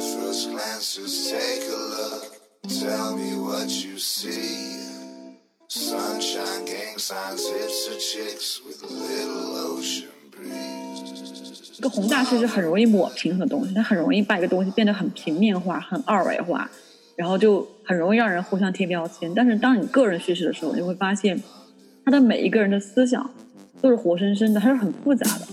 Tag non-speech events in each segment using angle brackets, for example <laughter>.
first glances take a look. Tell me what you see. Sunshine gang signs, hipster chicks with a little ocean breeze. 一个宏大叙事很容易抹平很多东西，它很容易把一个东西变得很平面化、很二维化，然后就很容易让人互相贴标签。但是当你个人叙事的时候，你会发现，他的每一个人的思想都是活生生的，它是很复杂的。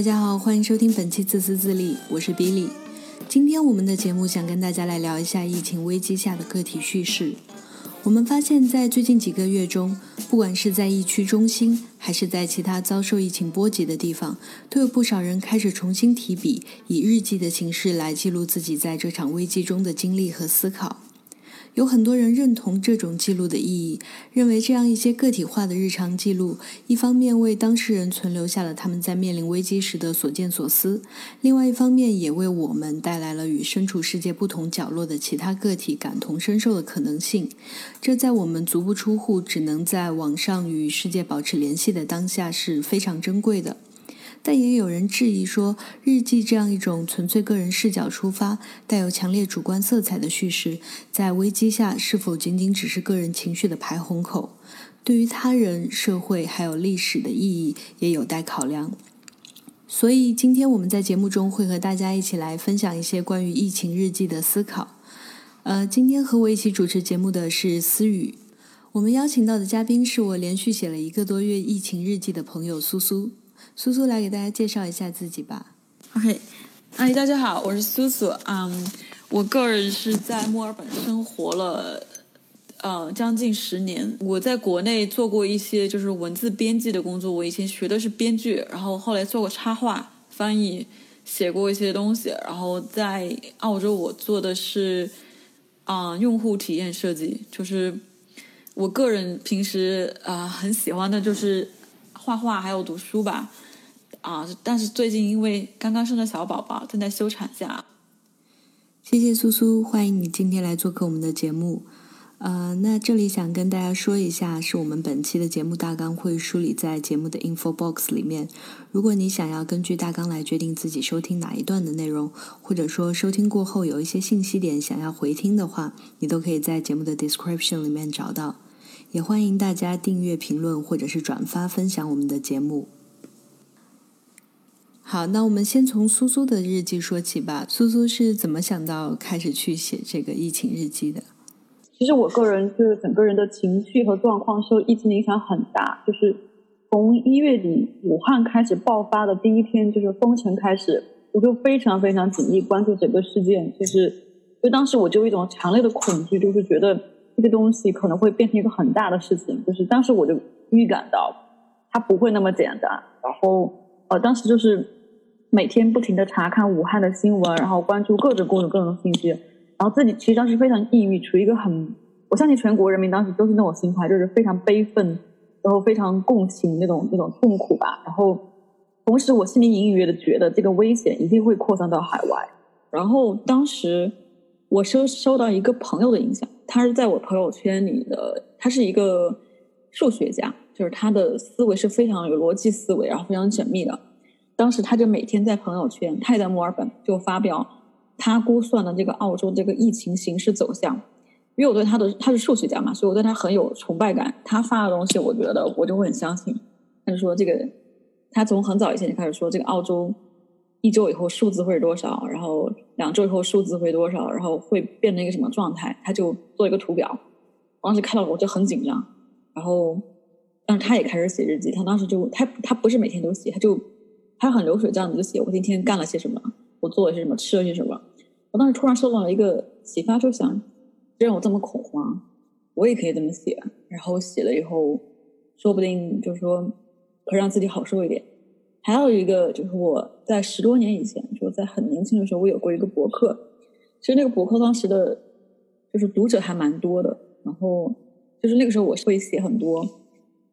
大家好，欢迎收听本期自私自利，我是 Billy。今天我们的节目想跟大家来聊一下疫情危机下的个体叙事。我们发现，在最近几个月中，不管是在疫区中心，还是在其他遭受疫情波及的地方，都有不少人开始重新提笔，以日记的形式来记录自己在这场危机中的经历和思考。有很多人认同这种记录的意义，认为这样一些个体化的日常记录，一方面为当事人存留下了他们在面临危机时的所见所思，另外一方面也为我们带来了与身处世界不同角落的其他个体感同身受的可能性。这在我们足不出户，只能在网上与世界保持联系的当下是非常珍贵的。但也有人质疑说，日记这样一种纯粹个人视角出发、带有强烈主观色彩的叙事，在危机下是否仅仅只是个人情绪的排洪口？对于他人、社会还有历史的意义，也有待考量。所以，今天我们在节目中会和大家一起来分享一些关于疫情日记的思考。呃，今天和我一起主持节目的是思雨。我们邀请到的嘉宾是我连续写了一个多月疫情日记的朋友苏苏。苏苏来给大家介绍一下自己吧。OK，哎，大家好，我是苏苏。嗯，我个人是在墨尔本生活了呃将近十年。我在国内做过一些就是文字编辑的工作。我以前学的是编剧，然后后来做过插画翻译，写过一些东西。然后在澳洲，我做的是啊用户体验设计。就是我个人平时啊很喜欢的就是画画，还有读书吧。啊！但是最近因为刚刚生了小宝宝，正在休产假。谢谢苏苏，欢迎你今天来做客我们的节目。呃，那这里想跟大家说一下，是我们本期的节目大纲会梳理在节目的 info box 里面。如果你想要根据大纲来决定自己收听哪一段的内容，或者说收听过后有一些信息点想要回听的话，你都可以在节目的 description 里面找到。也欢迎大家订阅、评论或者是转发分享我们的节目。好，那我们先从苏苏的日记说起吧。苏苏是怎么想到开始去写这个疫情日记的？其实我个人就是整个人的情绪和状况受疫情影响很大。就是从一月底武汉开始爆发的第一天，就是封城开始，我就非常非常紧密关注整个事件。就是，就当时我就有一种强烈的恐惧，就是觉得这个东西可能会变成一个很大的事情。就是当时我就预感到它不会那么简单。然后，呃，当时就是。每天不停的查看武汉的新闻，然后关注各种各种各种信息，然后自己其实当时非常抑郁，处于一个很，我相信全国人民当时都是那种心态，就是非常悲愤，然后非常共情那种那种痛苦吧。然后同时我心里隐隐约的觉得这个危险一定会扩散到海外。然后当时我收收到一个朋友的影响，他是在我朋友圈里的，他是一个数学家，就是他的思维是非常有逻辑思维，然后非常缜密的。当时他就每天在朋友圈，他也在墨尔本，就发表他估算的这个澳洲这个疫情形势走向。因为我对他的他是数学家嘛，所以我对他很有崇拜感。他发的东西，我觉得我就会很相信。他就说这个，他从很早以前就开始说这个澳洲一周以后数字会是多少，然后两周以后数字会多少，然后会变成一个什么状态，他就做一个图表。当时看到我就很紧张，然后但是他也开始写日记。他当时就他他不是每天都写，他就。他很流水账的就写我今天干了些什么，我做了些什么，吃了些什么。我当时突然受到了一个启发，就想，既然我这么恐慌，我也可以这么写。然后写了以后，说不定就是说，可以让自己好受一点。还有一个就是我在十多年以前，就在很年轻的时候，我有过一个博客。其实那个博客当时的，就是读者还蛮多的。然后就是那个时候，我是会写很多。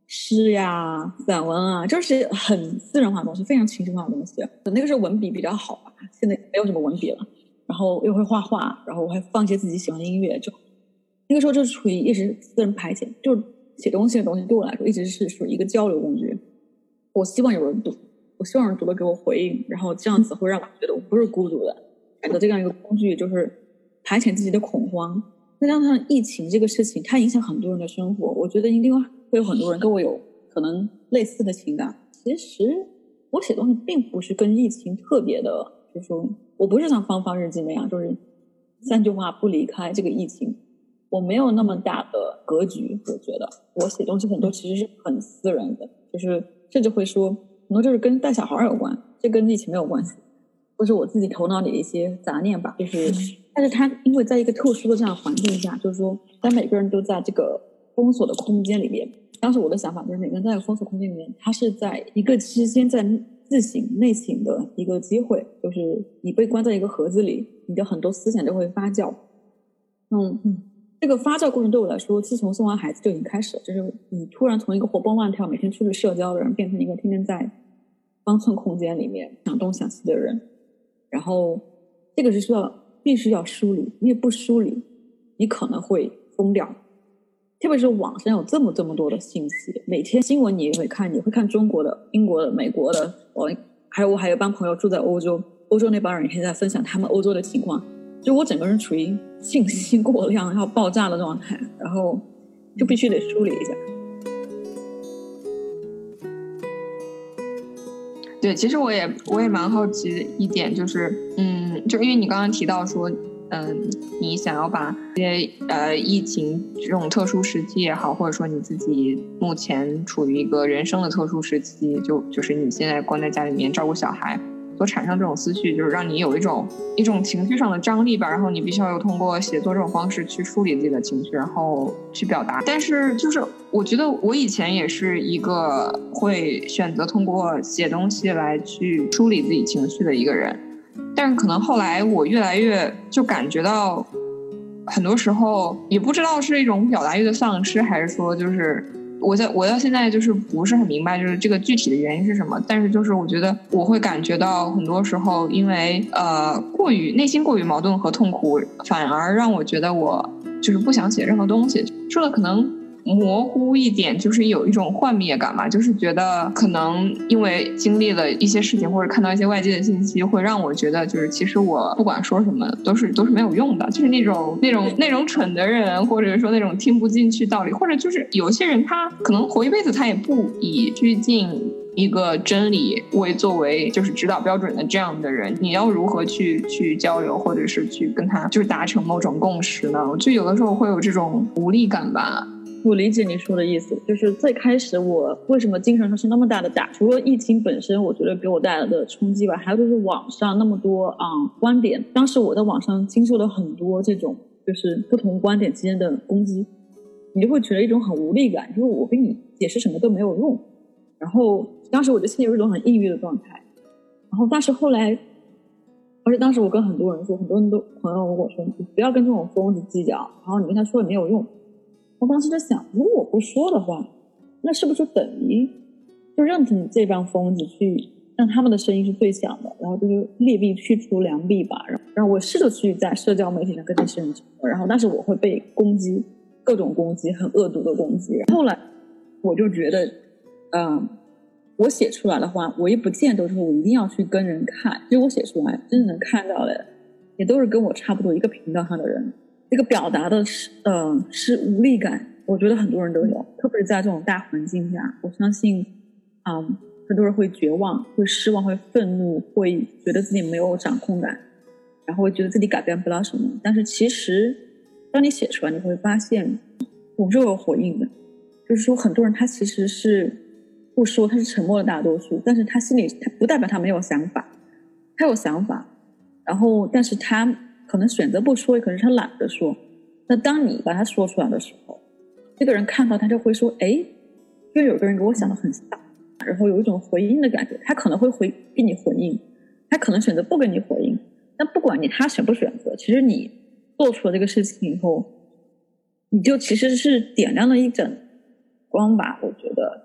诗呀，散文啊，就是很私人化的东西，非常情绪化的东西。那个时候文笔比较好吧，现在没有什么文笔了。然后又会画画，然后我还放一些自己喜欢的音乐，就那个时候就是处于一直私人排遣，就是写东西的东西对我来说一直是属于一个交流工具。我希望有人读，我希望人读了给我回应，然后这样子会让我觉得我不是孤独的。选择这样一个工具，就是排遣自己的恐慌。再加上疫情这个事情，它影响很多人的生活，我觉得一定会有很多人跟我有可能类似的情感。其实我写东西并不是跟疫情特别的，就是说我不是像芳芳日记那样，就是三句话不离开这个疫情。我没有那么大的格局，我觉得我写东西很多其实是很私人的，就是甚至会说很多就是跟带小孩有关，这跟疫情没有关系，或是我自己头脑里的一些杂念吧。就是，但是他因为在一个特殊的这样环境下，就是说，当每个人都在这个封锁的空间里面，当时我的想法就是每个人在封锁空间里面，他是在一个之间在自省内省的一个机会，就是你被关在一个盒子里，你的很多思想就会发酵。嗯嗯。这个发酵过程对我来说，自从生完孩子就已经开始了。就是你突然从一个活蹦乱跳、每天出去社交的人，变成一个天天在方寸空间里面想东想西的人。然后，这个是需要必须要梳理，因为不梳理，你可能会疯掉。特别是网上有这么这么多的信息，每天新闻你也会看，你会看中国的、英国的、美国的。我还有我还有帮朋友住在欧洲，欧洲那帮人也在分享他们欧洲的情况。就我整个人处于信息过量要爆炸的状态，然后就必须得梳理一下。对，其实我也我也蛮好奇一点，就是嗯，就因为你刚刚提到说，嗯，你想要把这些呃疫情这种特殊时期也好，或者说你自己目前处于一个人生的特殊时期，就就是你现在关在家里面照顾小孩。所产生这种思绪，就是让你有一种一种情绪上的张力吧，然后你必须要通过写作这种方式去梳理自己的情绪，然后去表达。但是，就是我觉得我以前也是一个会选择通过写东西来去梳理自己情绪的一个人，但是可能后来我越来越就感觉到，很多时候也不知道是一种表达欲的丧失，还是说就是。我在我到现在就是不是很明白，就是这个具体的原因是什么。但是就是我觉得我会感觉到很多时候，因为呃过于内心过于矛盾和痛苦，反而让我觉得我就是不想写任何东西。说的可能。模糊一点，就是有一种幻灭感嘛，就是觉得可能因为经历了一些事情，或者看到一些外界的信息，会让我觉得，就是其实我不管说什么都是都是没有用的，就是那种那种那种蠢的人，或者说那种听不进去道理，或者就是有些人他可能活一辈子，他也不以趋近一个真理为作为就是指导标准的这样的人，你要如何去去交流，或者是去跟他就是达成某种共识呢？我就有的时候会有这种无力感吧。我理解你说的意思，就是最开始我为什么精神上是那么大的打，除了疫情本身，我觉得给我带来的冲击吧，还有就是网上那么多啊观点，当时我在网上经受了很多这种就是不同观点之间的攻击，你就会觉得一种很无力感，就是我跟你解释什么都没有用，然后当时我就陷入一种很抑郁的状态，然后但是后来，而且当时我跟很多人说，很多人都朋友跟我说，你不要跟这种疯子计较，然后你跟他说也没有用。我当时就想，如果我不说的话，那是不是等于就认同这帮疯子去让他们的声音是最响的？然后就是劣币驱逐良币吧。然后，我试着去在社交媒体上跟这些人说，然后但是我会被攻击，各种攻击，很恶毒的攻击。后来我就觉得，嗯，我写出来的话，我也不见得说我一定要去跟人看，其实我写出来真正能看到的，也都是跟我差不多一个频道上的人。这个表达的是，呃，是无力感。我觉得很多人都有，特别是在这种大环境下，我相信，嗯，很多人会绝望、会失望、会愤怒、会觉得自己没有掌控感，然后会觉得自己改变不了什么。但是其实，当你写出来，你会发现，总是有回应的。就是说，很多人他其实是不说，他是沉默的大多数，但是他心里他不代表他没有想法，他有想法，然后但是他。可能选择不说，也可能是他懒得说。那当你把他说出来的时候，这个人看到他就会说：“哎，就有个人给我想的很像。”然后有一种回应的感觉。他可能会回给你回应，他可能选择不给你回应。但不管你他选不选择，其实你做出了这个事情以后，你就其实是点亮了一盏光吧。我觉得。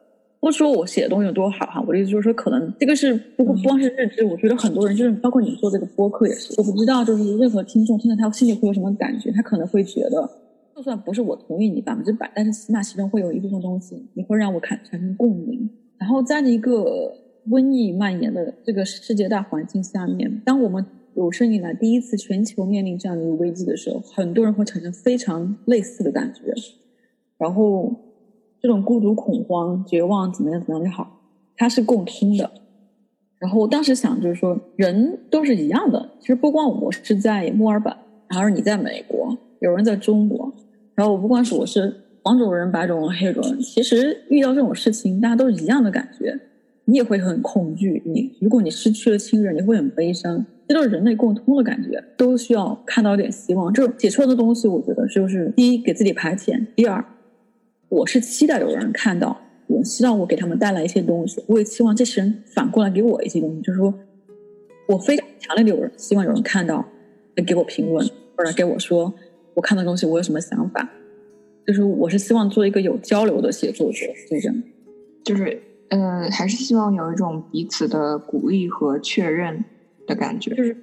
不说我写的东西有多好哈，我的意思就是说，可能这个是不不光是日志，我觉得很多人就是包括你做这个播客也是，我不知道就是任何听众听了他心里会有什么感觉，他可能会觉得，就算不是我同意你百分之百，但是起码其中会有一部分东西，你会让我产产生共鸣。然后在一个瘟疫蔓延的这个世界大环境下面，当我们有生以来第一次全球面临这样的一个危机的时候，很多人会产生非常类似的感觉。然后这种孤独、恐慌、绝望，怎么样怎么样也好，它是共通的。然后我当时想，就是说人都是一样的。其实不光我是在墨尔本，还是你在美国，有人在中国。然后我不管是我是黄种人、白种人、黑种人，其实遇到这种事情，大家都是一样的感觉。你也会很恐惧，你如果你失去了亲人，你会很悲伤，这都是人类共通的感觉，都需要看到一点希望。这种写出来的东西，我觉得就是第一给自己排遣，第二，我是期待有人看到，我希望我给他们带来一些东西，我也期望这些人反过来给我一些东西，就是说我非常强烈的有人希望有人看到，来给我评论或者给我说。我看到东西，我有什么想法？就是我是希望做一个有交流的写作者，就这样。就是，嗯，还是希望有一种彼此的鼓励和确认的感觉。就是，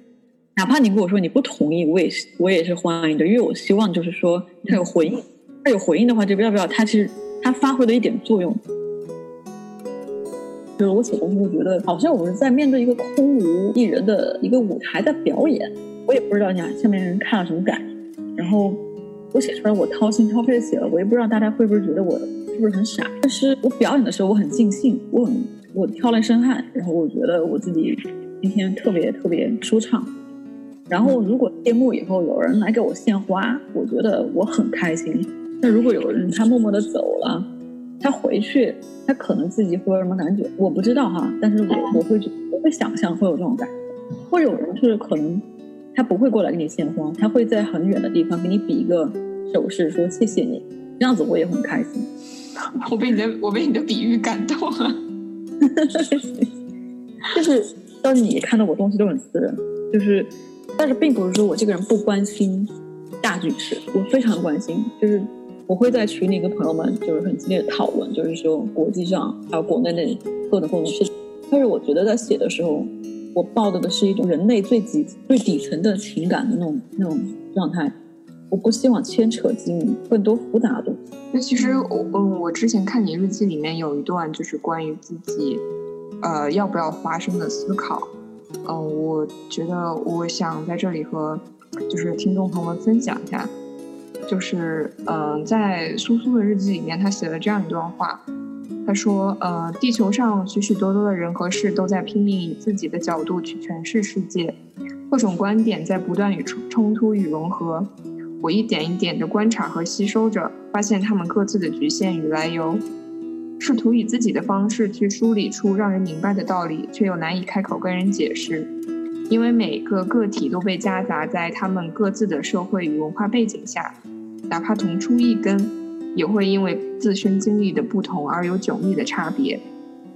哪怕你跟我说你不同意，我也是，我也是欢迎的，因为我希望就是说他有回应，他有回应的话，就不要不要，他其实他发挥了一点作用。就是我写东西会觉得，好像我们在面对一个空无一人的一个舞台在表演，我也不知道你下面人看了什么感觉。然后我写出来，我掏心掏肺的写了，我也不知道大家会不会觉得我是不是很傻。但是我表演的时候，我很尽兴，我很我挑了一身汗，然后我觉得我自己今天特别特别舒畅。然后如果谢幕以后有人来给我献花，我觉得我很开心。那如果有人他默默的走了，他回去，他可能自己会有什么感觉，我不知道哈。但是我我会我会想象会有这种感觉，或者有人是可能。他不会过来给你献花，他会在很远的地方给你比一个手势，说谢谢你。这样子我也很开心。<laughs> 我被你的我被你的比喻感动了。就是，当你看到我东西都很私人，就是，但是并不是说我这个人不关心大局势，我非常关心。就是我会在群里跟朋友们就是很激烈的讨论，就是说国际上还有国内的各种各种事情。但是我觉得在写的时候。我抱的的是一种人类最底最底层的情感的那种那种状态，我不希望牵扯进更多复杂的。那其实我嗯，我之前看你日记里面有一段就是关于自己，呃，要不要发声的思考。嗯，我觉得我想在这里和就是听众朋友们分享一下，就是嗯，在苏苏的日记里面，他写了这样一段话。他说：“呃，地球上许许多多的人和事都在拼命以自己的角度去诠释世界，各种观点在不断与冲冲突与融合。我一点一点地观察和吸收着，发现他们各自的局限与来由，试图以自己的方式去梳理出让人明白的道理，却又难以开口跟人解释，因为每个个体都被夹杂在他们各自的社会与文化背景下，哪怕同出一根。”也会因为自身经历的不同而有迥异的差别。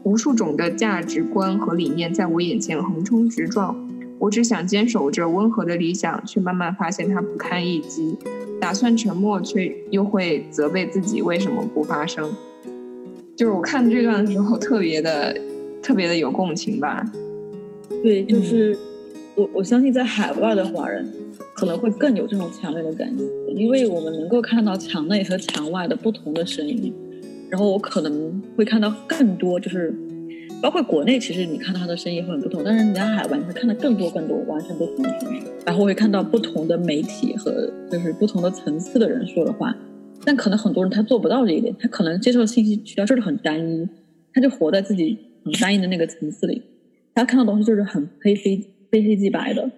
无数种的价值观和理念在我眼前横冲直撞，我只想坚守着温和的理想，却慢慢发现它不堪一击。打算沉默，却又会责备自己为什么不发声。就是我看这段的时候，特别的、特别的有共情吧。对，就是我我相信在海外的华人。可能会更有这种强烈的感觉，因为我们能够看到墙内和墙外的不同的声音，然后我可能会看到更多，就是包括国内，其实你看到他的声音会很不同，但是你在海外你会看到更多更多完全不同的声音，然后会看到不同的媒体和就是不同的层次的人说的话，但可能很多人他做不到这一点，他可能接受的信息渠道就是很单一，他就活在自己很单一的那个层次里，他看到东西就是很非黑非黑即白的。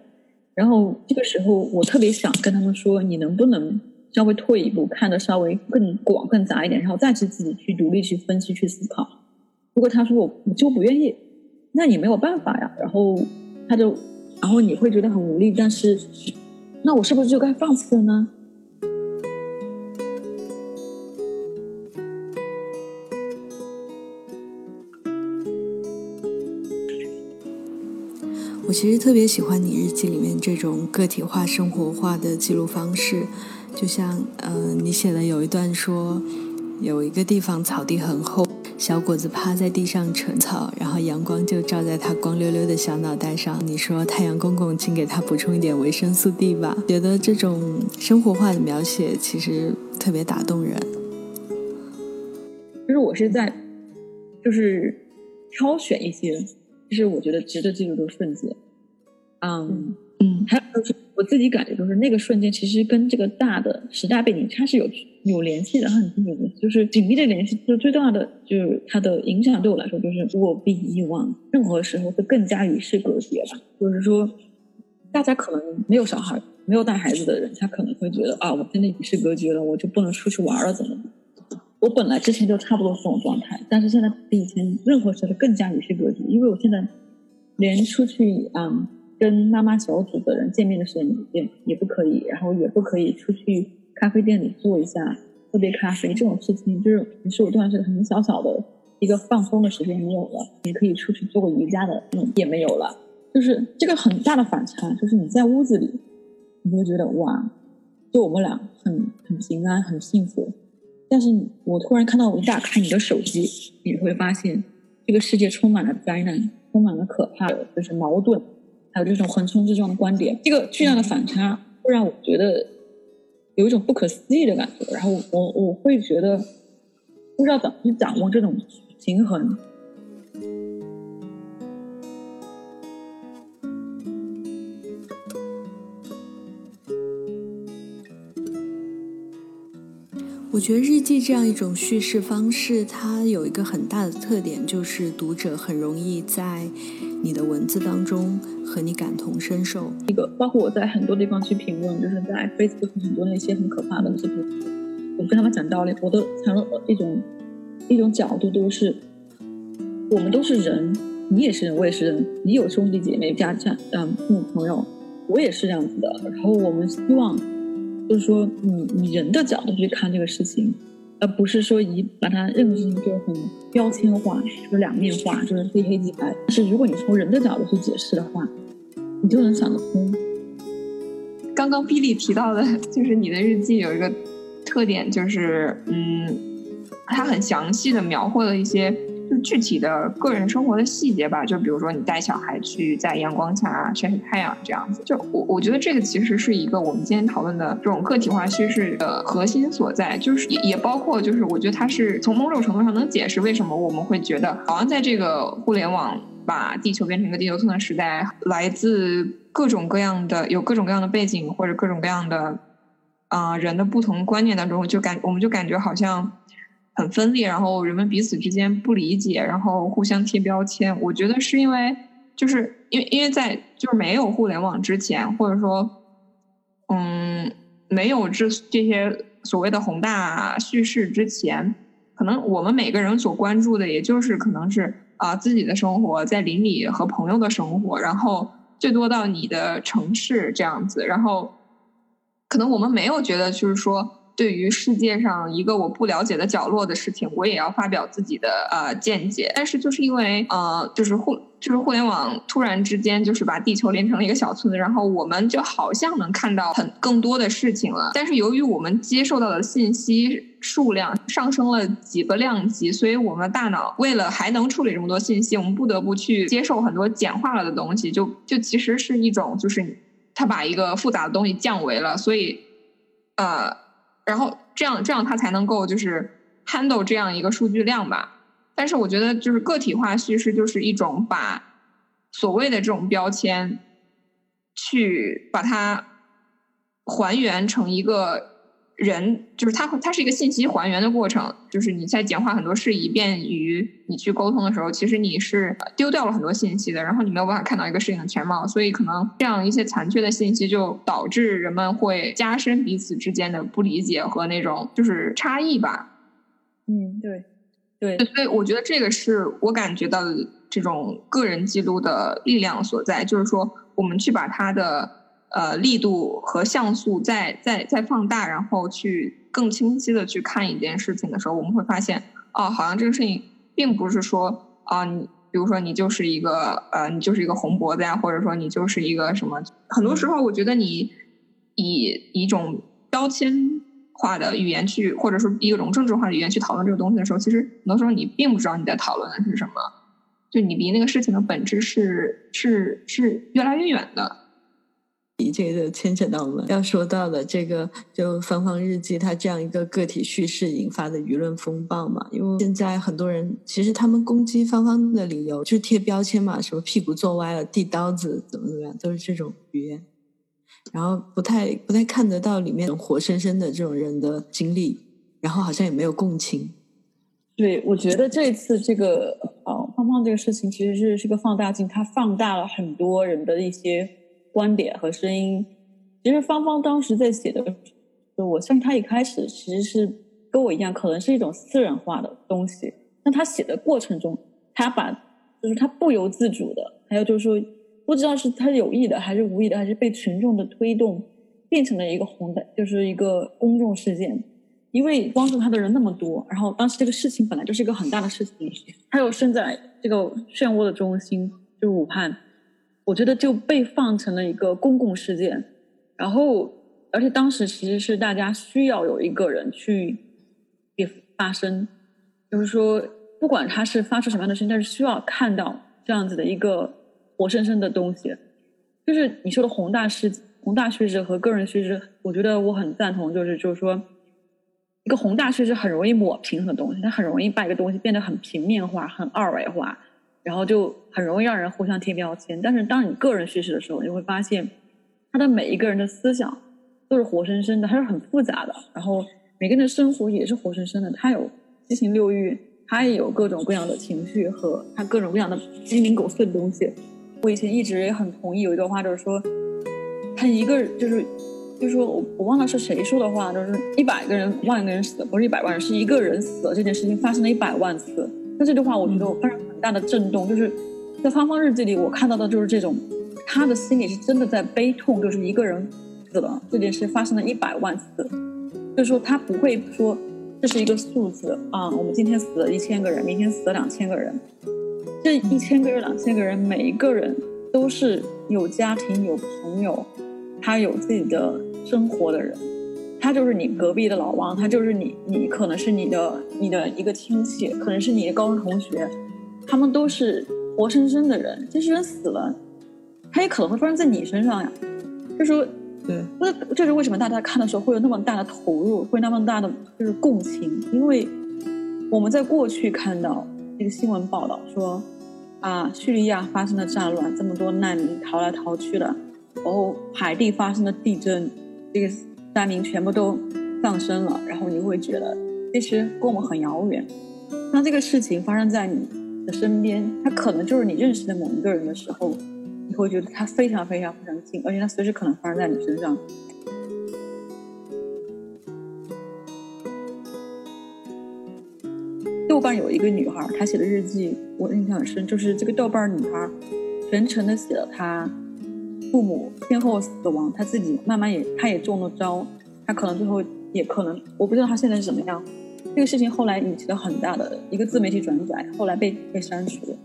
然后这个时候，我特别想跟他们说：“你能不能稍微退一步，看得稍微更广、更杂一点，然后再去自己去独立去分析、去思考？”如果他说我我就不愿意，那你没有办法呀。然后他就，然后你会觉得很无力。但是，那我是不是就该放弃了呢？我其实特别喜欢你日记里面这种个体化、生活化的记录方式，就像，呃，你写的有一段说，有一个地方草地很厚，小果子趴在地上啃草，然后阳光就照在他光溜溜的小脑袋上。你说太阳公公，请给他补充一点维生素 D 吧。觉得这种生活化的描写其实特别打动人。就是我是在，就是挑选一些，就是我觉得值得记录的瞬间。嗯嗯，还有就是我自己感觉，就是那个瞬间其实跟这个大的时代背景它是有有联系的，很紧密的，就是紧密的联系。就最重要的就是它的影响对我来说，就是我比以往任何时候会更加与世隔绝吧。就是说，大家可能没有小孩、没有带孩子的人，他可能会觉得啊，我真的与世隔绝了，我就不能出去玩了，怎么？我本来之前就差不多这种状态，但是现在比以前任何时候更加与世隔绝，因为我现在连出去嗯。跟妈妈小组的人见面的时间也也不可以，然后也不可以出去咖啡店里坐一下喝杯咖啡这种事情，就是是我段是很小小的一个放松的时间没有了，你可以出去做个瑜伽的嗯也没有了，就是这个很大的反差，就是你在屋子里，你会觉得哇，就我们俩很很平安很幸福，但是我突然看到我一打开你的手机，你会发现这个世界充满了灾难，充满了可怕的就是矛盾。还有这种横冲直撞的观点，这个巨大的反差会让我觉得有一种不可思议的感觉。然后我我会觉得不知道怎么去掌握这种平衡。我觉得日记这样一种叙事方式，它有一个很大的特点，就是读者很容易在你的文字当中和你感同身受。一个包括我在很多地方去评论，就是在 Facebook 很多那些很可怕的那些，我跟他们讲道理，我都常一种一种角度都是，我们都是人，你也是人，我也是人，你有兄弟姐妹、家家嗯父母朋友，我也是这样子的。然后我们希望。就是说，你你人的角度去看这个事情，而不是说以把它认为是一个很标签化，就是两面化，就是非黑即白。但是如果你从人的角度去解释的话，你就能想得通。刚刚 Billy 提到的，就是你的日记有一个特点，就是嗯，它很详细的描绘了一些。就具体的个人生活的细节吧，就比如说你带小孩去在阳光下晒晒太阳这样子。就我我觉得这个其实是一个我们今天讨论的这种个体化叙事的核心所在，就是也也包括就是我觉得它是从某种程度上能解释为什么我们会觉得好像在这个互联网把地球变成一个地球村的时代，来自各种各样的有各种各样的背景或者各种各样的啊人的不同观念当中，就感我们就感觉好像。很分裂，然后人们彼此之间不理解，然后互相贴标签。我觉得是因为，就是因为因为在就是没有互联网之前，或者说，嗯，没有这这些所谓的宏大叙事之前，可能我们每个人所关注的，也就是可能是啊自己的生活，在邻里和朋友的生活，然后最多到你的城市这样子，然后可能我们没有觉得就是说。对于世界上一个我不了解的角落的事情，我也要发表自己的呃见解。但是就是因为呃，就是互就是互联网突然之间就是把地球连成了一个小村子，然后我们就好像能看到很更多的事情了。但是由于我们接受到的信息数量上升了几个量级，所以我们的大脑为了还能处理这么多信息，我们不得不去接受很多简化了的东西。就就其实是一种就是它把一个复杂的东西降维了，所以呃。然后这样这样，它才能够就是 handle 这样一个数据量吧。但是我觉得，就是个体化叙事就是一种把所谓的这种标签，去把它还原成一个。人就是它，它是一个信息还原的过程。就是你在简化很多事，以便于你去沟通的时候，其实你是丢掉了很多信息的。然后你没有办法看到一个事情的全貌，所以可能这样一些残缺的信息，就导致人们会加深彼此之间的不理解和那种就是差异吧。嗯，对，对。所以我觉得这个是我感觉到的这种个人记录的力量所在，就是说我们去把它的。呃，力度和像素再再再放大，然后去更清晰的去看一件事情的时候，我们会发现，哦，好像这个事情并不是说，啊，你比如说你就是一个呃，你就是一个红脖子呀，或者说你就是一个什么，很多时候我觉得你以一种标签化的语言去，或者说一种政治化的语言去讨论这个东西的时候，其实很多时候你并不知道你在讨论的是什么，就你离那个事情的本质是是是越来越远的。这个牵扯到我们要说到的这个，就《芳芳日记》它这样一个个体叙事引发的舆论风暴嘛。因为现在很多人其实他们攻击芳芳的理由就是贴标签嘛，什么屁股坐歪了、递刀子怎么怎么样，都是这种语言。然后不太不太看得到里面活生生的这种人的经历，然后好像也没有共情。对，我觉得这次这个呃芳芳这个事情其实是是个放大镜，它放大了很多人的一些观点和声音。其实芳芳当时在写的，就我相信他一开始其实是跟我一样，可能是一种私人化的东西。但他写的过程中，他把就是他不由自主的，还有就是说。不知道是他有意的还是无意的，还是被群众的推动变成了一个红的，就是一个公众事件。因为关注他的人那么多，然后当时这个事情本来就是一个很大的事情，他又身在这个漩涡的中心，就是武汉，我觉得就被放成了一个公共事件。然后，而且当时其实是大家需要有一个人去给发声，就是说，不管他是发出什么样的声音，但是需要看到这样子的一个。活生生的东西，就是你说的宏大事、宏大叙事和个人叙事，我觉得我很赞同。就是就是说，一个宏大叙事很容易抹平很多东西，它很容易把一个东西变得很平面化、很二维化，然后就很容易让人互相贴标签。但是当你个人叙事的时候，你会发现，他的每一个人的思想都是活生生的，它是很复杂的。然后每个人的生活也是活生生的，他有七情六欲，他也有各种各样的情绪和他各种各样的鸡零狗碎的东西。我以前一直也很同意有一段话，就是说，他一个就是，就是说我我忘了是谁说的话，就是一百个人万个人死，不是一百万人，是一个人死了这件事情发生了一百万次。那这句话我觉得我发生大的震动，就是在芳芳日记里我看到的就是这种，他的心里是真的在悲痛，就是一个人死了这件事发生了一百万次，就是说他不会说这是一个数字啊，我们今天死了一千个人，明天死了两千个人。这一千个人、两千个人，每一个人都是有家庭、有朋友，他有自己的生活的人。他就是你隔壁的老王，他就是你，你可能是你的你的一个亲戚，可能是你的高中同学，他们都是活生生的人。这些人死了，他也可能会发生在你身上呀。就说，对，那这是为什么大家看的时候会有那么大的投入，会那么大的就是共情？因为我们在过去看到一个新闻报道说。啊，叙利亚发生了战乱，这么多难民逃来逃去的，然后海地发生了地震，这个难民全部都丧生了，然后你会觉得其实跟我们很遥远。那这个事情发生在你的身边，他可能就是你认识的某一个人的时候，你会觉得他非常非常非常近，而且他随时可能发生在你身上。豆瓣有一个女孩，她写的日记我印象很深，就是这个豆瓣女孩全程的写了她父母先后死亡，她自己慢慢也她也中了招，她可能最后也可能我不知道她现在是怎么样。这个事情后来引起了很大的一个自媒体转载，后来被被删除。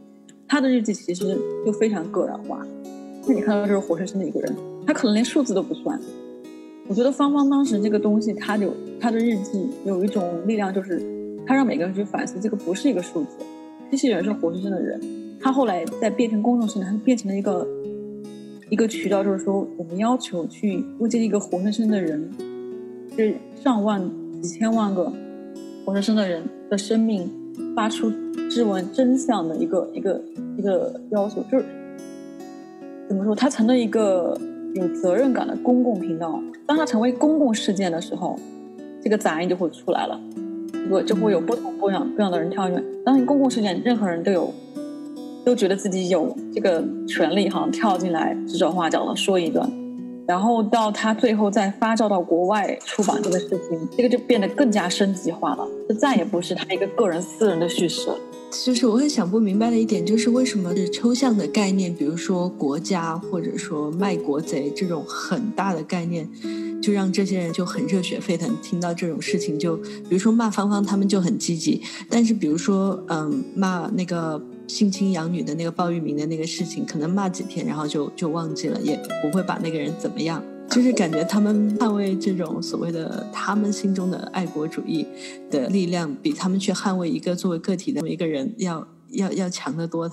他的日记其实就非常个人化，那你看到这是活生生的一个人，他可能连数字都不算。我觉得芳芳当时这个东西，他就他的日记有一种力量，就是。他让每个人去反思，这个不是一个数字，这些人是活生生的人。他后来在变成公众性，他变成了一个一个渠道，就是说我们要求去为这一个活生生的人，这上万、几千万个活生生的人的生命发出质问真相的一个一个一个要求，就是怎么说？他成了一个有责任感的公共频道。当他成为公共事件的时候，这个杂音就会出来了。就会有不同不样各样的人跳进来。当你公共事件，任何人都有，都觉得自己有这个权利哈，跳进来指手画脚的说一段，然后到他最后再发酵到国外出版这个事情，这个就变得更加升级化了，就再也不是他一个个人私人的叙事了。就是我很想不明白的一点，就是为什么是抽象的概念，比如说国家或者说卖国贼这种很大的概念。就让这些人就很热血沸腾，听到这种事情就，比如说骂芳芳，他们就很积极；但是比如说，嗯，骂那个性侵养女的那个鲍玉明的那个事情，可能骂几天，然后就就忘记了，也不会把那个人怎么样。就是感觉他们捍卫这种所谓的他们心中的爱国主义的力量，比他们去捍卫一个作为个体的一个人要要要强得多。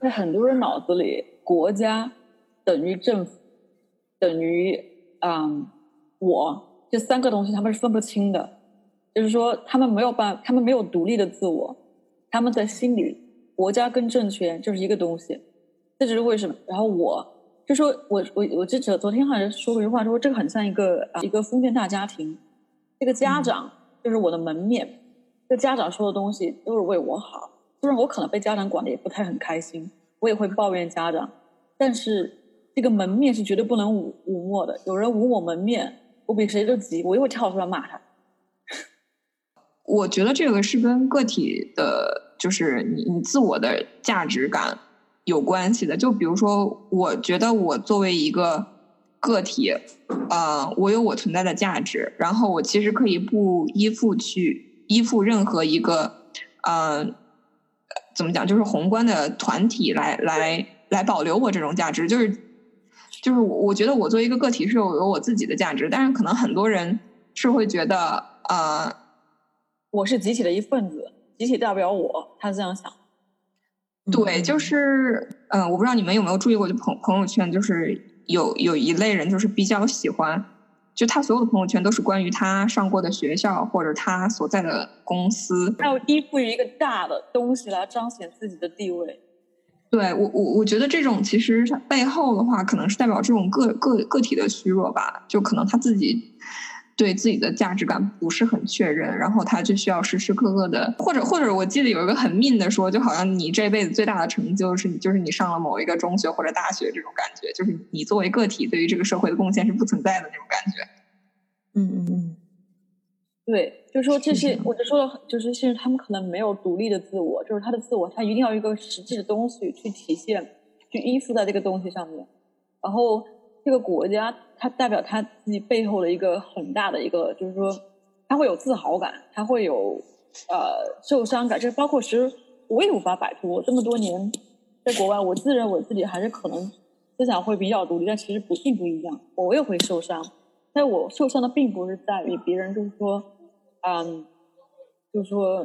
在很多人脑子里，国家等于政府等于嗯我这三个东西他们是分不清的，就是说他们没有办，他们没有独立的自我，他们在心里国家跟政权就是一个东西，这就是为什么。然后我。就说我我我记者昨天好像说过一句话，说这个很像一个一个封建大家庭，这个家长就是我的门面，这个家长说的东西都是为我好，虽然我可能被家长管的也不太很开心，我也会抱怨家长，但是这个门面是绝对不能忤忤默的，有人忤我门面，我比谁都急，我又会跳出来骂他。我觉得这个是跟个体的，就是你你自我的价值感。有关系的，就比如说，我觉得我作为一个个体，呃，我有我存在的价值，然后我其实可以不依附去依附任何一个，呃，怎么讲，就是宏观的团体来来来保留我这种价值，就是就是我觉得我作为一个个体是有有我自己的价值，但是可能很多人是会觉得，呃，我是集体的一份子，集体代表我，他这样想。对，就是，嗯，我不知道你们有没有注意过，就朋朋友圈，就是有有一类人，就是比较喜欢，就他所有的朋友圈都是关于他上过的学校或者他所在的公司，他要依附于一个大的东西来彰显自己的地位。对我，我我觉得这种其实背后的话，可能是代表这种个个个体的虚弱吧，就可能他自己。对自己的价值感不是很确认，然后他就需要时时刻刻的，或者或者我记得有一个很 min 的说，就好像你这辈子最大的成就是你就是你上了某一个中学或者大学这种感觉，就是你作为个体对于这个社会的贡献是不存在的那种感觉。嗯嗯嗯，对，就是说这些，我就说了，就是其实他们可能没有独立的自我，就是他的自我，他一定要一个实际的东西去体现，去依附在这个东西上面，然后。这个国家，它代表他自己背后的一个很大的一个，就是说，他会有自豪感，他会有呃受伤感，这包括其实我也无法摆脱。这么多年在国外，我自认为自己还是可能思想会比较独立，但其实不并不一样，我也会受伤。但我受伤的并不是在于别人，就是说，嗯，就是说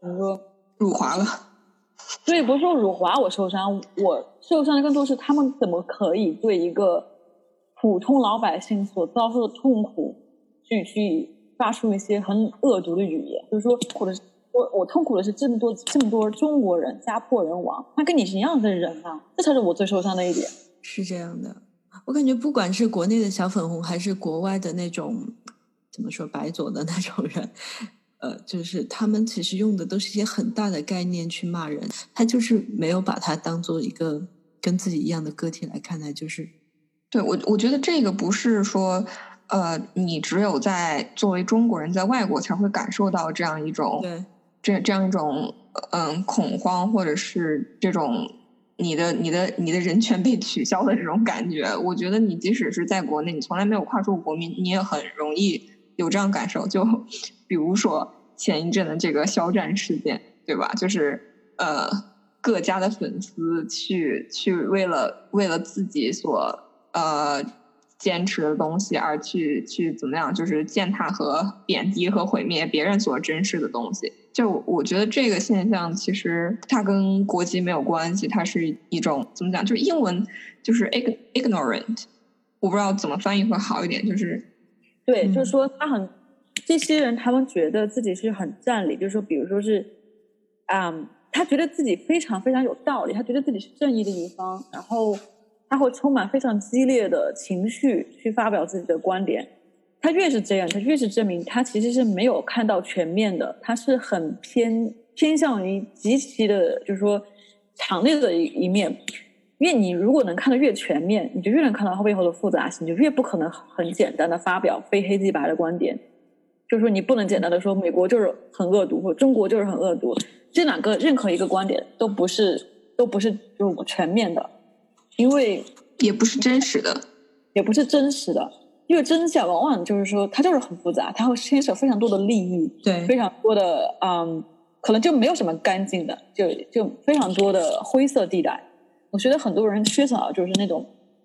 怎么说辱华了？对，不是说辱华我受伤，我受伤的更多是他们怎么可以对一个。普通老百姓所遭受的痛苦，去去发出一些很恶毒的语言，就是说，或者是我我痛苦的是这么多这么多中国人家破人亡，他跟你是一样的人啊，这才是我最受伤的一点。是这样的，我感觉不管是国内的小粉红，还是国外的那种怎么说白左的那种人，呃，就是他们其实用的都是一些很大的概念去骂人，他就是没有把他当做一个跟自己一样的个体来看待，就是。对我，我觉得这个不是说，呃，你只有在作为中国人在外国才会感受到这样一种，对这这样一种，嗯，恐慌或者是这种你的你的你的人权被取消的这种感觉。我觉得你即使是在国内，你从来没有跨出过国民，你也很容易有这样感受。就比如说前一阵的这个肖战事件，对吧？就是呃，各家的粉丝去去为了为了自己所。呃，坚持的东西，而去去怎么样，就是践踏和贬低和毁灭别人所珍视的东西。就我觉得这个现象，其实它跟国籍没有关系，它是一种怎么讲？就是英文就是 ignorant，我不知道怎么翻译会好一点。就是对，就是说他很这些人，他们觉得自己是很占理，就是说，比如说是，嗯，他觉得自己非常非常有道理，他觉得自己是正义的一方，然后。他会充满非常激烈的情绪去发表自己的观点，他越是这样，他越是证明他其实是没有看到全面的，他是很偏偏向于极其的，就是说强烈的一一面。因为你如果能看得越全面，你就越能看到他背后的复杂性，就越不可能很简单的发表非黑即白的观点。就是说，你不能简单的说美国就是很恶毒，或中国就是很恶毒，这两个任何一个观点都不是都不是就全面的。因为也不是真实的，也不是真实的，因为真相往往就是说它就是很复杂，它会牵扯非常多的利益，对，非常多的嗯，可能就没有什么干净的，就就非常多的灰色地带。我觉得很多人缺少就是那种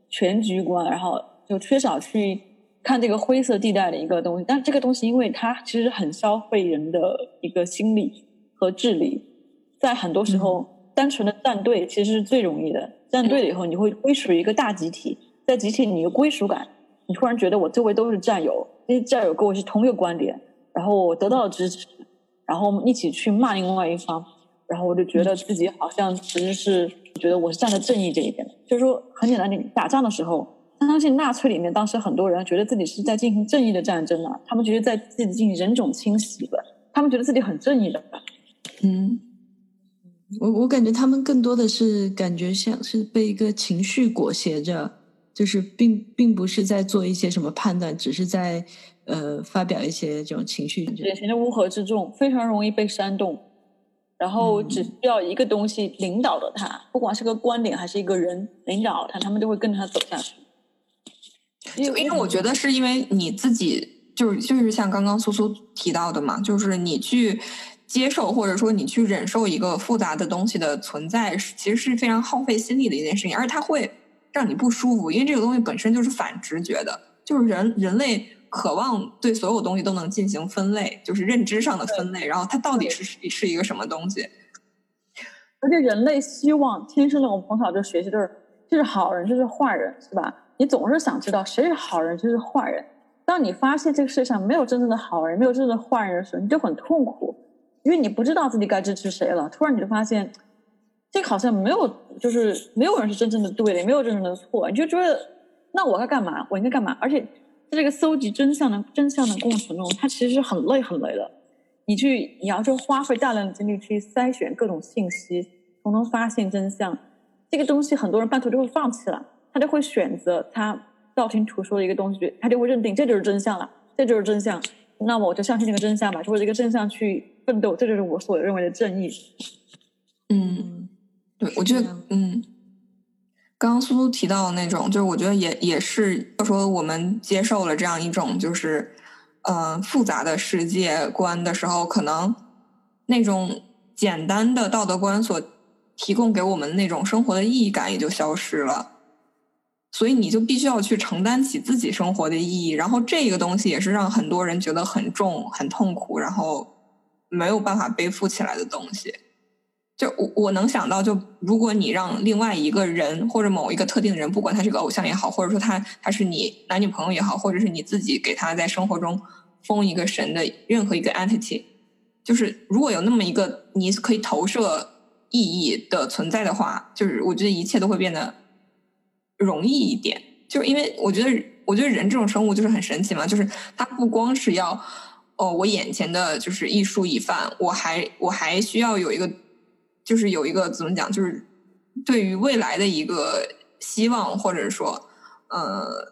全局观，然后就缺少去看这个灰色地带的一个东西。但这个东西，因为它其实很消费人的一个心理和智力，在很多时候，单纯的站队其实是最容易的。站队了以后，你会归属于一个大集体，在集体你有归属感，你突然觉得我周围都是战友，这些战友跟我是同一个观点，然后我得到了支持，然后我们一起去骂另外一方，然后我就觉得自己好像其实是觉得我是站在正义这一边的。就是说，很简单，你打仗的时候，相信纳粹里面当时很多人觉得自己是在进行正义的战争啊，他们觉得在自己进行人种清洗的，他们觉得自己很正义的。嗯。我我感觉他们更多的是感觉像是被一个情绪裹挟着，就是并并不是在做一些什么判断，只是在呃发表一些这种情绪。典型的乌合之众，非常容易被煽动，然后只需要一个东西领导着他，不管是个观点还是一个人领导他，他们就会跟着他走下去。就因为我觉得是因为你自己就是就是像刚刚苏苏提到的嘛，就是你去。接受或者说你去忍受一个复杂的东西的存在，其实是非常耗费心力的一件事情，而且它会让你不舒服，因为这个东西本身就是反直觉的，就是人人类渴望对所有东西都能进行分类，就是认知上的分类，然后它到底是是一个什么东西？而且人类希望天生的，我们从小就学习就是这是好人，这是坏人，是吧？你总是想知道谁是好人，谁是坏人。当你发现这个世界上没有真正的好人，没有真正的坏人的时候，你就很痛苦。因为你不知道自己该支持谁了，突然你就发现，这好像没有，就是没有人是真正的对的，也没有真正的错，你就觉得，那我该干嘛？我应该干嘛？而且，在这个搜集真相的真相的过程中，它其实是很累很累的。你去，你要去花费大量的精力去筛选各种信息，从中发现真相。这个东西很多人半途就会放弃了，他就会选择他道听途说的一个东西，他就会认定这就是真相了，这就是真相。那么我就相信这个真相吧，就为这个真相去。奋斗，这就是我所认为的正义。嗯，对，我觉得，嗯，刚刚苏苏提到的那种，就是我觉得也也是，就说我们接受了这样一种就是呃复杂的世界观的时候，可能那种简单的道德观所提供给我们那种生活的意义感也就消失了。所以你就必须要去承担起自己生活的意义，然后这个东西也是让很多人觉得很重、很痛苦，然后。没有办法背负起来的东西，就我我能想到，就如果你让另外一个人或者某一个特定的人，不管他是个偶像也好，或者说他他是你男女朋友也好，或者是你自己给他在生活中封一个神的任何一个 entity，就是如果有那么一个你可以投射意义的存在的话，就是我觉得一切都会变得容易一点。就是因为我觉得，我觉得人这种生物就是很神奇嘛，就是它不光是要。哦，我眼前的就是一蔬一饭，我还我还需要有一个，就是有一个怎么讲，就是对于未来的一个希望，或者说呃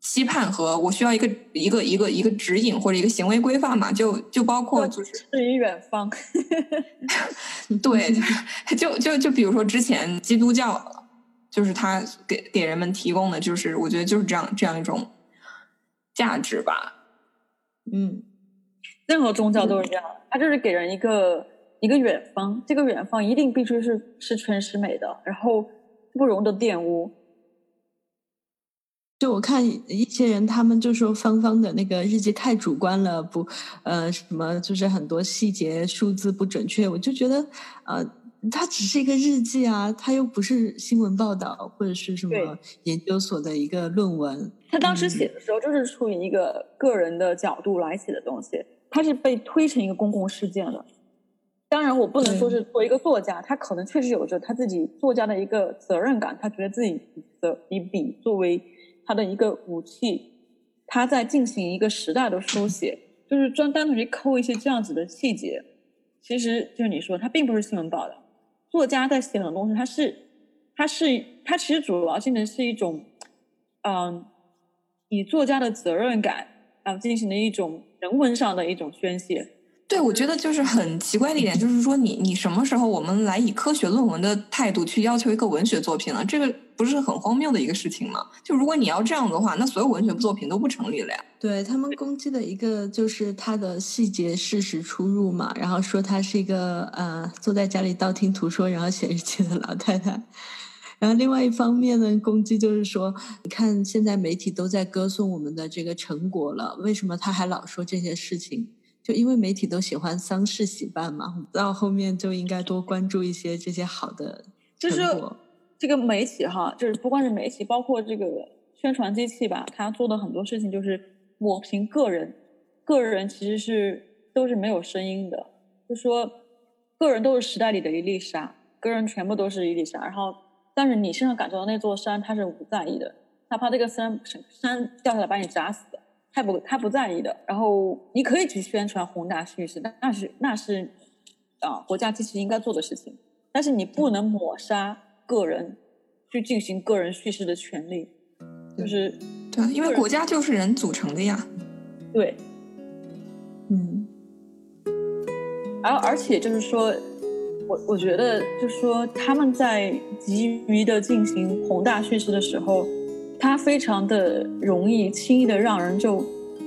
期盼和我需要一个一个一个一个指引或者一个行为规范嘛，就就包括就是诗与远方，对，<laughs> 就就就比如说之前基督教，就是他给给人们提供的就是我觉得就是这样这样一种价值吧，嗯。任何宗教都是这样，它就是给人一个一个远方，这个远方一定必须是十全十美的，然后不容得玷污。就我看一些人，他们就说芳芳的那个日记太主观了，不呃什么就是很多细节数字不准确，我就觉得呃它只是一个日记啊，它又不是新闻报道或者是什么研究所的一个论文。他当时写的时候就是出于一个个人的角度来写的东西。他是被推成一个公共事件了。当然，我不能说是作为一个作家，他可能确实有着他自己作家的一个责任感。他觉得自己的以笔作为他的一个武器，他在进行一个时代的书写，就是专单独去抠一些这样子的细节。其实就是你说，他并不是新闻报道。作家在写的东西，他是，他是，他其实主要性的是一种，嗯，以作家的责任感啊进行的一种。人文上的一种宣泄，对，我觉得就是很奇怪的一点，就是说你你什么时候我们来以科学论文的态度去要求一个文学作品了？这个不是很荒谬的一个事情吗？就如果你要这样的话，那所有文学作品都不成立了呀。对他们攻击的一个就是他的细节事实出入嘛，然后说他是一个呃坐在家里道听途说然后写日记的老太太，然后另外一方面呢，攻击就是说，你看现在媒体都在歌颂我们的这个成果了，为什么他还老说这些事情？就因为媒体都喜欢丧事喜办嘛，到后面就应该多关注一些这些好的就是。这个媒体哈，就是不光是媒体，包括这个宣传机器吧，他做的很多事情就是抹平个人，个人其实是都是没有声音的，就说个人都是时代里的一粒沙，个人全部都是一粒沙，然后但是你身上感受到那座山，他是不在意的，哪怕这个山山掉下来把你砸死，他不他不在意的。然后你可以去宣传宏大叙事，那是那是啊国家机器应该做的事情，但是你不能抹杀。个人去进行个人叙事的权利，就是对，因为国家就是人组成的呀。对，嗯，而而且就是说，我我觉得就是说，他们在急于的进行宏大叙事的时候，他非常的容易轻易的让人就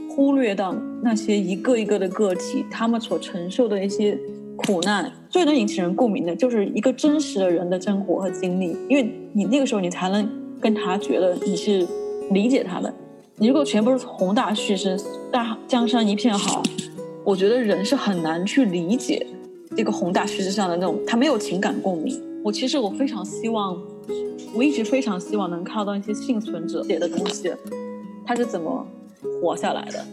忽略到那些一个一个的个体，他们所承受的一些。苦难最能引起人共鸣的，就是一个真实的人的生活和经历，因为你那个时候你才能跟他觉得你是理解他的。你如果全部是宏大叙事，大江山一片好，我觉得人是很难去理解这个宏大叙事上的那种，他没有情感共鸣。我其实我非常希望，我一直非常希望能看到一些幸存者写的东西，他是怎么活下来的，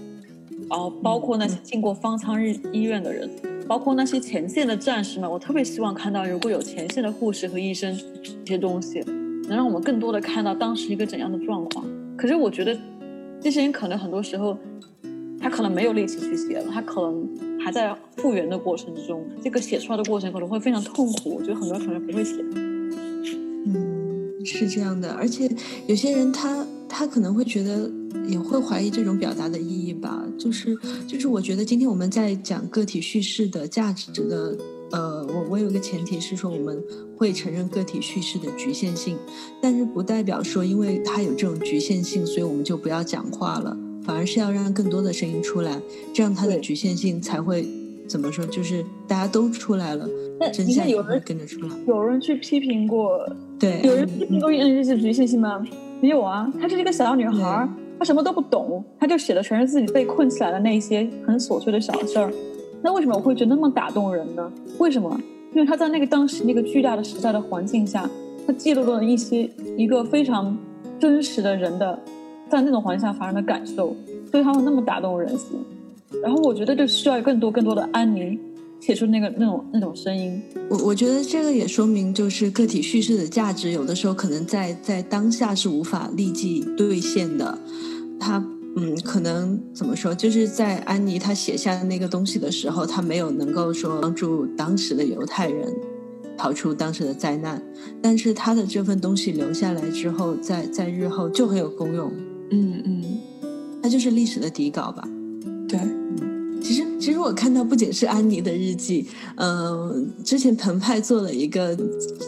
然后包括那些进过方舱日医院的人。包括那些前线的战士们，我特别希望看到，如果有前线的护士和医生这些东西，能让我们更多的看到当时一个怎样的状况。可是我觉得，这些人可能很多时候，他可能没有力气去写了，他可能还在复原的过程之中，这个写出来的过程可能会非常痛苦。我觉得很多人可能不会写。嗯，是这样的，而且有些人他他可能会觉得。也会怀疑这种表达的意义吧，就是就是，我觉得今天我们在讲个体叙事的价值的，呃，我我有个前提是说我们会承认个体叙事的局限性，但是不代表说因为它有这种局限性，所以我们就不要讲话了，反而是要让更多的声音出来，这样它的局限性才会怎么说，就是大家都出来了，真相有人跟着出来。有人去批评过，对，有人批评过这些局限性吗？没有啊，她是一个小女孩。她什么都不懂，她就写的全是自己被困起来的那一些很琐碎的小事儿。那为什么我会觉得那么打动人呢？为什么？因为她在那个当时那个巨大的时代的环境下，她记录了一些一个非常真实的人的在那种环境下发生的感受，所以他会那么打动人心。然后我觉得就需要更多更多的安妮。写出那个那种那种声音，我我觉得这个也说明，就是个体叙事的价值，有的时候可能在在当下是无法立即兑现的。他嗯，可能怎么说，就是在安妮她写下的那个东西的时候，他没有能够说帮助当时的犹太人逃出当时的灾难，但是他的这份东西留下来之后，在在日后就很有功用。嗯嗯，它就是历史的底稿吧？对。其实，我看到不仅是安妮的日记，嗯，之前澎湃做了一个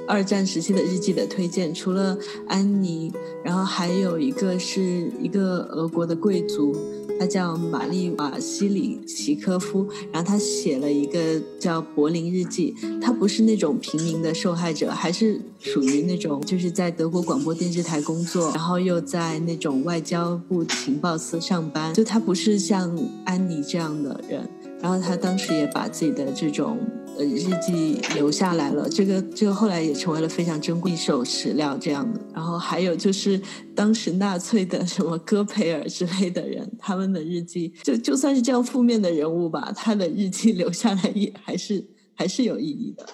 二战时期的日记的推荐，除了安妮，然后还有一个是一个俄国的贵族。他叫玛丽瓦西里奇科夫，然后他写了一个叫《柏林日记》。他不是那种平民的受害者，还是属于那种就是在德国广播电视台工作，然后又在那种外交部情报司上班。就他不是像安妮这样的人。然后他当时也把自己的这种呃。日记留下来了，这个这个后来也成为了非常珍贵一手史料这样的。然后还有就是当时纳粹的什么戈培尔之类的人，他们的日记就就算是这样负面的人物吧，他的日记留下来也还是还是有意义的。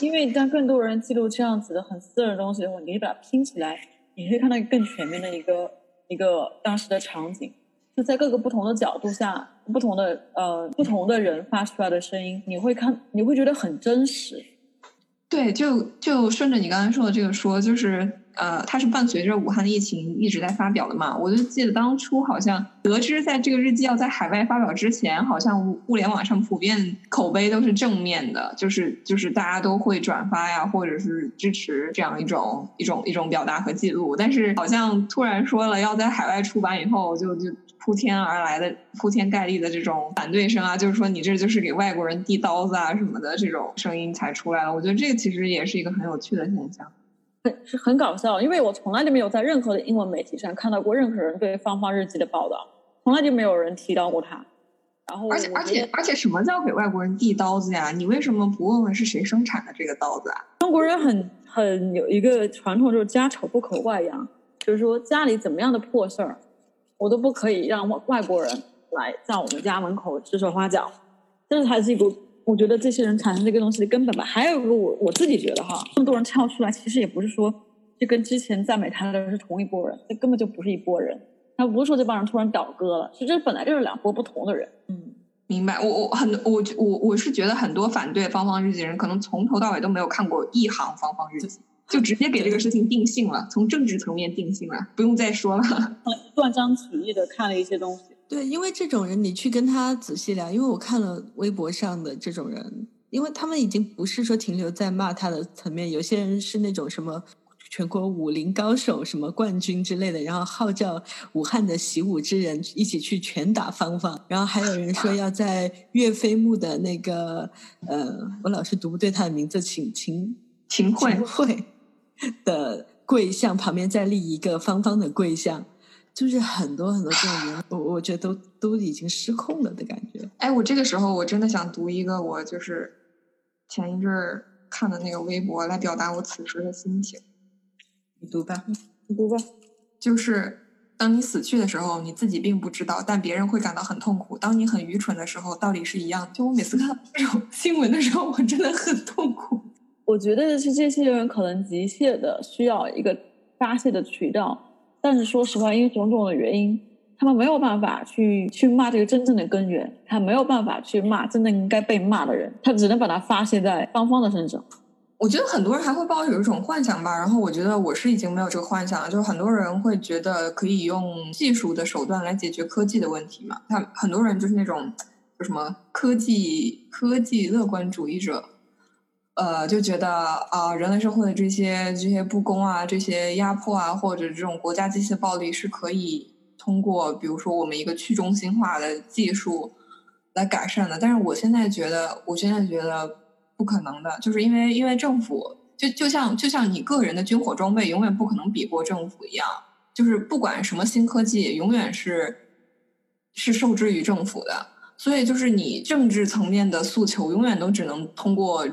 因为当更多人记录这样子的很私人的东西的话，你把它拼起来，你可以看到更全面的一个一个当时的场景。就在各个不同的角度下，不同的呃不同的人发出来的声音，你会看，你会觉得很真实。对，就就顺着你刚才说的这个说，就是。呃，它是伴随着武汉的疫情一直在发表的嘛？我就记得当初好像得知在这个日记要在海外发表之前，好像物联网上普遍口碑都是正面的，就是就是大家都会转发呀，或者是支持这样一种一种一种表达和记录。但是好像突然说了要在海外出版以后，就就铺天而来的铺天盖地的这种反对声啊，就是说你这就是给外国人递刀子啊什么的这种声音才出来了。我觉得这个其实也是一个很有趣的现象。很是很搞笑，因为我从来就没有在任何的英文媒体上看到过任何人对芳芳日记的报道，从来就没有人提到过他。然后而且而且而且，什么叫给外国人递刀子呀？你为什么不问问是谁生产的这个刀子啊？中国人很很有一个传统，就是家丑不可外扬，就是说家里怎么样的破事儿，我都不可以让外外国人来在我们家门口指手画脚。这才是一个，我觉得这些人产生这个东西的根本吧。还有一个，我我自己觉得哈，这么多人跳出来，其实也不是说就跟之前赞美他的人是同一波人，这根本就不是一拨人。他不是说这帮人突然倒戈了，其实这本来就是两拨不同的人。嗯，明白。我我很我我我是觉得很多反对芳芳日记的人，可能从头到尾都没有看过一行芳芳日记，就直接给这个事情定性了，从政治层面定性了，不用再说了。<laughs> 断章取义的看了一些东西。对，因为这种人，你去跟他仔细聊，因为我看了微博上的这种人，因为他们已经不是说停留在骂他的层面，有些人是那种什么。全国武林高手什么冠军之类的，然后号召武汉的习武之人一起去拳打方方，然后还有人说要在岳飞墓的那个呃，我老是读不对他的名字，秦秦秦桧桧 <laughs> 的跪像旁边再立一个方方的跪像，就是很多很多这种人，我我觉得都都已经失控了的感觉。哎，我这个时候我真的想读一个我就是前一阵儿看的那个微博，来表达我此时的心情。你读吧，你读吧。就是当你死去的时候，你自己并不知道，但别人会感到很痛苦。当你很愚蠢的时候，道理是一样。就我每次看到这种新闻的时候，我真的很痛苦。我觉得是这些人可能急切的需要一个发泄的渠道，但是说实话，因为种种的原因，他们没有办法去去骂这个真正的根源，他没有办法去骂真正应该被骂的人，他只能把它发泄在芳芳的身上。我觉得很多人还会抱有一种幻想吧，然后我觉得我是已经没有这个幻想了。就是很多人会觉得可以用技术的手段来解决科技的问题嘛。他很多人就是那种就什么科技科技乐观主义者，呃，就觉得啊，人类社会的这些这些不公啊，这些压迫啊，或者这种国家机器的暴力是可以通过比如说我们一个去中心化的技术来改善的。但是我现在觉得，我现在觉得。不可能的，就是因为因为政府就就像就像你个人的军火装备永远不可能比过政府一样，就是不管什么新科技，永远是是受制于政府的。所以就是你政治层面的诉求，永远都只能通过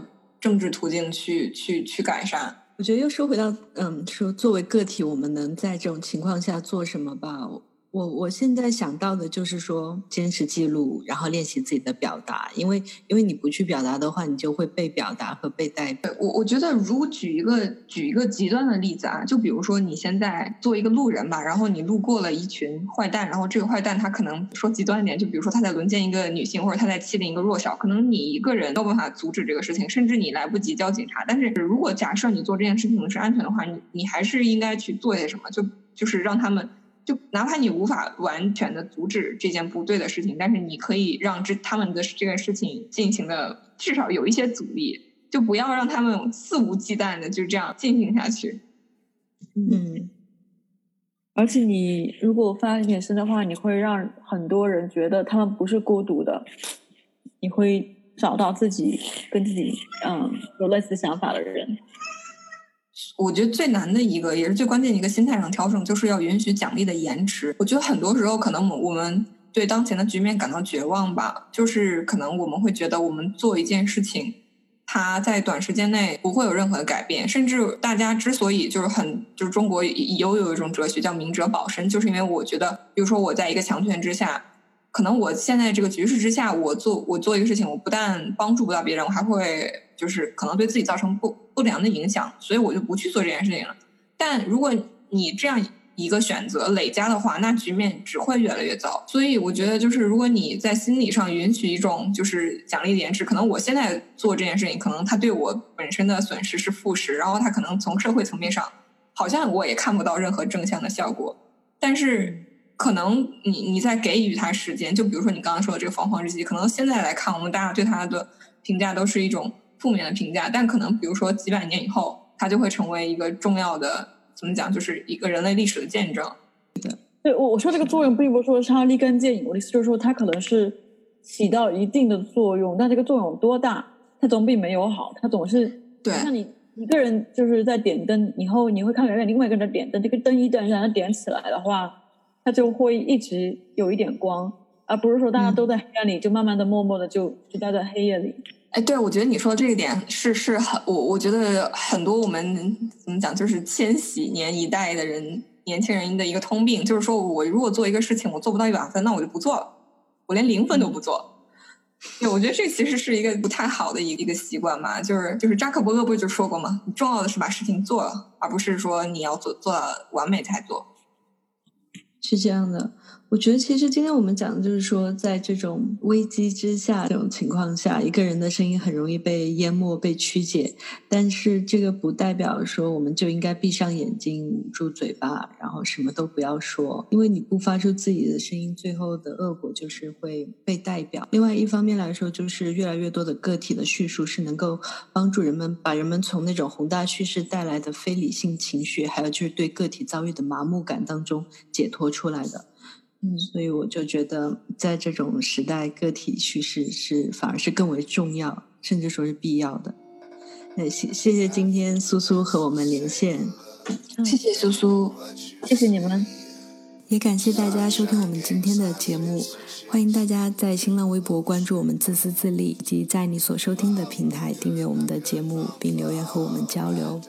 政治途径去去去改善。我觉得又说回到嗯，说作为个体，我们能在这种情况下做什么吧？我我现在想到的就是说，坚持记录，然后练习自己的表达，因为因为你不去表达的话，你就会被表达和被代。我我觉得，如果举一个举一个极端的例子啊，就比如说你现在做一个路人吧，然后你路过了一群坏蛋，然后这个坏蛋他可能说极端一点，就比如说他在轮奸一个女性，或者他在欺凌一个弱小，可能你一个人没有办法阻止这个事情，甚至你来不及叫警察。但是如果假设你做这件事情是安全的话，你你还是应该去做些什么，就就是让他们。就哪怕你无法完全的阻止这件不对的事情，但是你可以让这他们的这个事情进行的至少有一些阻力，就不要让他们肆无忌惮的就这样进行下去。嗯，而且你如果发一点声的话，你会让很多人觉得他们不是孤独的，你会找到自己跟自己嗯有类似想法的人。我觉得最难的一个，也是最关键的一个心态上调整，就是要允许奖励的延迟。我觉得很多时候，可能我们对当前的局面感到绝望吧，就是可能我们会觉得，我们做一件事情，它在短时间内不会有任何的改变。甚至大家之所以就是很，就是中国有有一种哲学叫明哲保身，就是因为我觉得，比如说我在一个强权之下，可能我现在这个局势之下，我做我做一个事情，我不但帮助不到别人，我还会。就是可能对自己造成不不良的影响，所以我就不去做这件事情了。但如果你这样一个选择累加的话，那局面只会越来越糟。所以我觉得，就是如果你在心理上允许一种就是奖励的延迟，可能我现在做这件事情，可能它对我本身的损失是负十，然后它可能从社会层面上好像我也看不到任何正向的效果。但是可能你你在给予他时间，就比如说你刚刚说的这个防黄日记，可能现在来看，我们大家对他的评价都是一种。负面的评价，但可能比如说几百年以后，它就会成为一个重要的，怎么讲，就是一个人类历史的见证。对，对我我说这个作用，并不是说它立竿见影，我的意思就是说，它可能是起到一定的作用，但这个作用有多大，它总比没有好，它总是对。像你一个人就是在点灯，以后你会看远远另外一个人在点灯，这个灯一旦让它点起来的话，它就会一直有一点光，而不是说大家都在黑暗里，就慢慢的、默默的就就待在黑夜里。哎，对，我觉得你说的这一点是是很我我觉得很多我们怎么讲，就是千禧年一代的人年轻人的一个通病，就是说我如果做一个事情我做不到一百分，那我就不做了，我连零分都不做。对，我觉得这其实是一个不太好的一一个习惯嘛，就是就是扎克伯格不是就说过吗？重要的是把事情做了，而不是说你要做做到完美才做。是这样的。我觉得其实今天我们讲的就是说，在这种危机之下这种情况下，一个人的声音很容易被淹没、被曲解。但是这个不代表说我们就应该闭上眼睛、捂住嘴巴，然后什么都不要说。因为你不发出自己的声音，最后的恶果就是会被代表。另外一方面来说，就是越来越多的个体的叙述是能够帮助人们把人们从那种宏大叙事带来的非理性情绪，还有就是对个体遭遇的麻木感当中解脱出来的。嗯，所以我就觉得，在这种时代，个体叙事是反而是更为重要，甚至说是必要的。那谢谢谢今天苏苏和我们连线，谢谢苏苏，谢谢你们，也感谢大家收听我们今天的节目。欢迎大家在新浪微博关注我们“自私自利”，以及在你所收听的平台订阅我们的节目，并留言和我们交流。